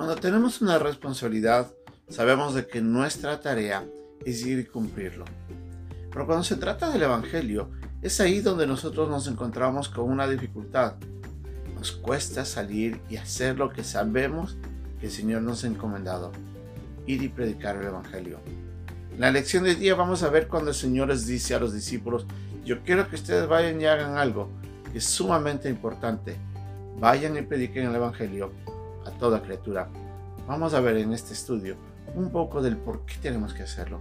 Cuando tenemos una responsabilidad, sabemos de que nuestra tarea es ir y cumplirlo. Pero cuando se trata del Evangelio, es ahí donde nosotros nos encontramos con una dificultad. Nos cuesta salir y hacer lo que sabemos que el Señor nos ha encomendado, ir y predicar el Evangelio. En la lección de día vamos a ver cuando el Señor les dice a los discípulos, yo quiero que ustedes vayan y hagan algo que es sumamente importante. Vayan y prediquen el Evangelio a toda criatura. Vamos a ver en este estudio un poco del por qué tenemos que hacerlo.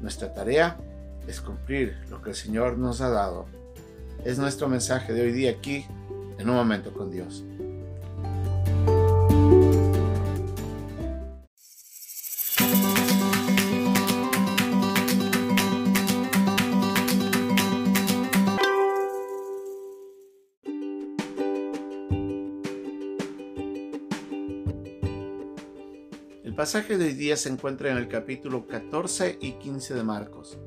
Nuestra tarea es cumplir lo que el Señor nos ha dado. Es nuestro mensaje de hoy día aquí en un momento con Dios. Pasaje de hoy día se encuentra en el capítulo 14 y 15 de Marcos.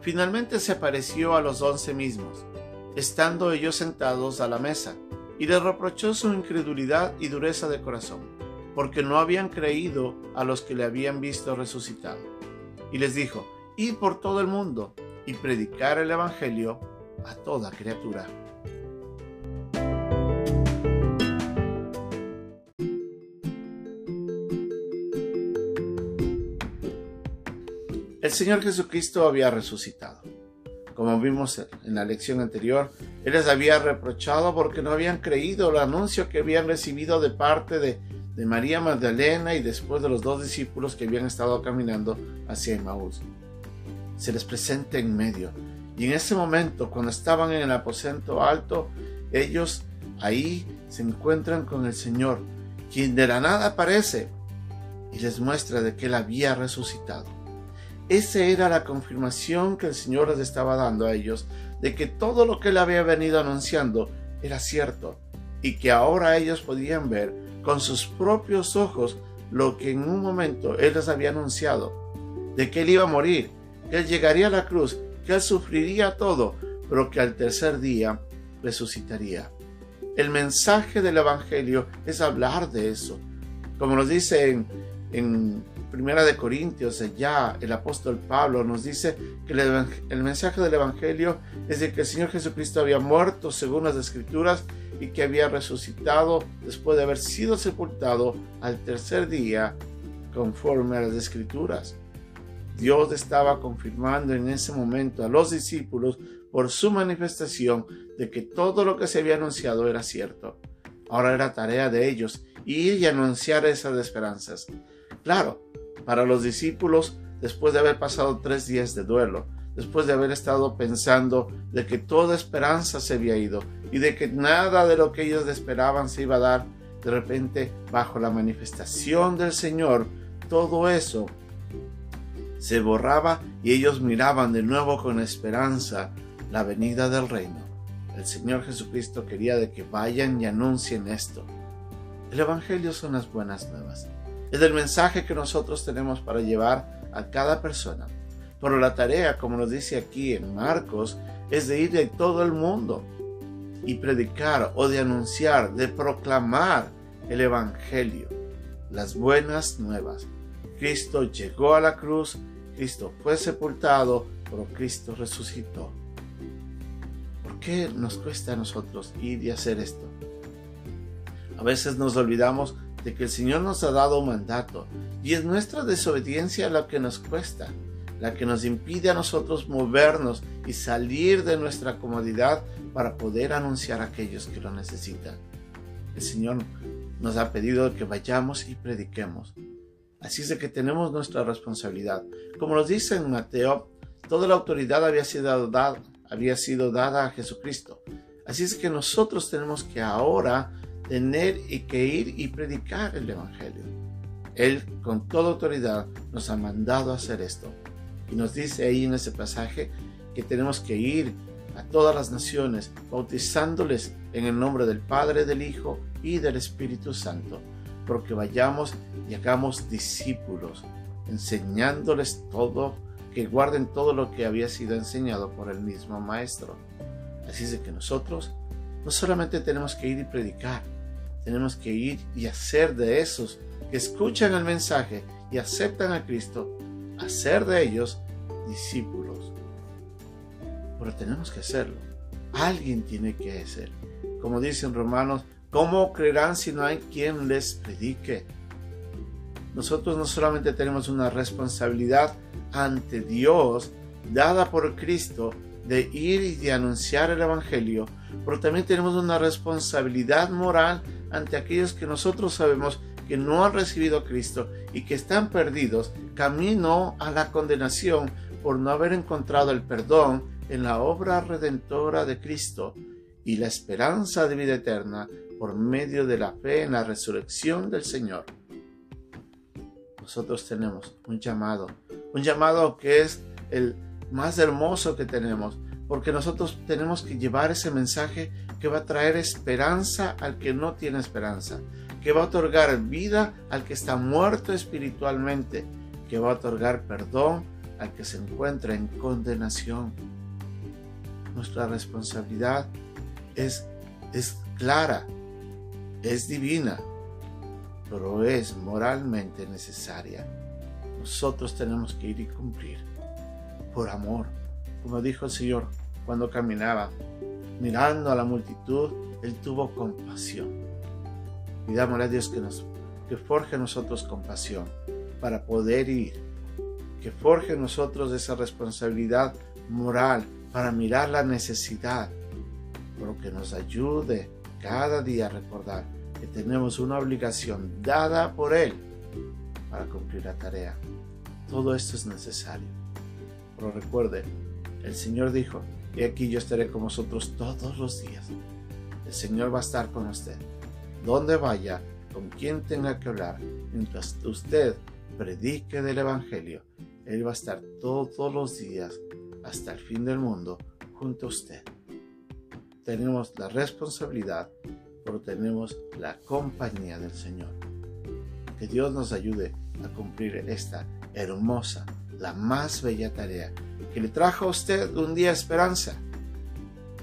Finalmente se apareció a los once mismos, estando ellos sentados a la mesa, y les reprochó su incredulidad y dureza de corazón, porque no habían creído a los que le habían visto resucitado. Y les dijo, Id por todo el mundo y predicar el Evangelio a toda criatura. Señor Jesucristo había resucitado. Como vimos en la lección anterior, Él les había reprochado porque no habían creído el anuncio que habían recibido de parte de, de María Magdalena y después de los dos discípulos que habían estado caminando hacia Emmaús. Se les presenta en medio. Y en ese momento, cuando estaban en el aposento alto, ellos ahí se encuentran con el Señor, quien de la nada aparece y les muestra de que Él había resucitado. Esa era la confirmación que el Señor les estaba dando a ellos de que todo lo que Él había venido anunciando era cierto y que ahora ellos podían ver con sus propios ojos lo que en un momento Él les había anunciado, de que Él iba a morir, que Él llegaría a la cruz, que Él sufriría todo, pero que al tercer día resucitaría. El mensaje del Evangelio es hablar de eso. Como nos dice en, en Primera de Corintios, ya el apóstol Pablo nos dice que el, el, mensaje del Evangelio es de que el Señor Jesucristo había muerto según las Escrituras y que había resucitado después de haber sido sepultado al tercer día conforme a las Escrituras. Dios estaba confirmando en ese momento a los discípulos por su manifestación de que todo lo que se había anunciado era cierto. Ahora era tarea de ellos ir y anunciar esas esperanzas. Claro, para los discípulos, después de haber pasado tres días de duelo, después de haber estado pensando de que toda esperanza se había ido y de que nada de lo que ellos esperaban se iba a dar, de repente, bajo la manifestación del Señor, todo eso se borraba y ellos miraban de nuevo con esperanza la venida del reino. El Señor Jesucristo quería de que vayan y anuncien esto. El Evangelio son las buenas nuevas. Es el mensaje que nosotros tenemos para llevar a cada persona. Pero la tarea, como nos dice aquí en Marcos, es de ir de todo el mundo y predicar o de anunciar, de proclamar el Evangelio, las buenas nuevas. Cristo llegó a la cruz, Cristo fue sepultado, pero Cristo resucitó. ¿Por qué nos cuesta a nosotros ir y hacer esto? A veces nos olvidamos de que el Señor nos ha dado un mandato y es nuestra desobediencia la que nos cuesta, la que nos impide a nosotros movernos y salir de nuestra comodidad para poder anunciar a aquellos que lo necesitan. El Señor nos ha pedido que vayamos y prediquemos. Así es de que tenemos nuestra responsabilidad. Como nos dice en Mateo, toda la autoridad había sido dada, había sido dada a Jesucristo. Así es que nosotros tenemos que ahora tener y que ir y predicar el Evangelio. Él con toda autoridad nos ha mandado a hacer esto. Y nos dice ahí en ese pasaje que tenemos que ir a todas las naciones, bautizándoles en el nombre del Padre, del Hijo y del Espíritu Santo, porque vayamos y hagamos discípulos, enseñándoles todo, que guarden todo lo que había sido enseñado por el mismo Maestro. Así es de que nosotros no solamente tenemos que ir y predicar, tenemos que ir y hacer de esos que escuchan el mensaje y aceptan a Cristo, hacer de ellos discípulos. Pero tenemos que hacerlo. Alguien tiene que hacer. Como dicen Romanos, ¿cómo creerán si no hay quien les predique? Nosotros no solamente tenemos una responsabilidad ante Dios dada por Cristo de ir y de anunciar el Evangelio, pero también tenemos una responsabilidad moral ante aquellos que nosotros sabemos que no han recibido a Cristo y que están perdidos camino a la condenación por no haber encontrado el perdón en la obra redentora de Cristo y la esperanza de vida eterna por medio de la fe en la resurrección del Señor. Nosotros tenemos un llamado, un llamado que es el más hermoso que tenemos, porque nosotros tenemos que llevar ese mensaje que va a traer esperanza al que no tiene esperanza, que va a otorgar vida al que está muerto espiritualmente, que va a otorgar perdón al que se encuentra en condenación. Nuestra responsabilidad es, es clara, es divina, pero es moralmente necesaria. Nosotros tenemos que ir y cumplir por amor. Como dijo el Señor cuando caminaba, mirando a la multitud, Él tuvo compasión. Pidámosle a Dios que, nos, que forje nosotros compasión para poder ir, que forje nosotros esa responsabilidad moral para mirar la necesidad, pero que nos ayude cada día a recordar que tenemos una obligación dada por Él para cumplir la tarea. Todo esto es necesario. Pero recuerde, el Señor dijo, y aquí yo estaré con vosotros todos los días. El Señor va a estar con usted. Donde vaya, con quien tenga que hablar, mientras usted predique del Evangelio, Él va a estar todos los días hasta el fin del mundo junto a usted. Tenemos la responsabilidad, pero tenemos la compañía del Señor. Que Dios nos ayude a cumplir esta hermosa, la más bella tarea que le trajo a usted un día esperanza.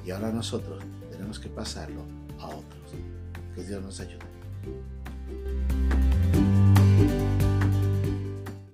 Y ahora nosotros tenemos que pasarlo a otros. Que Dios nos ayude.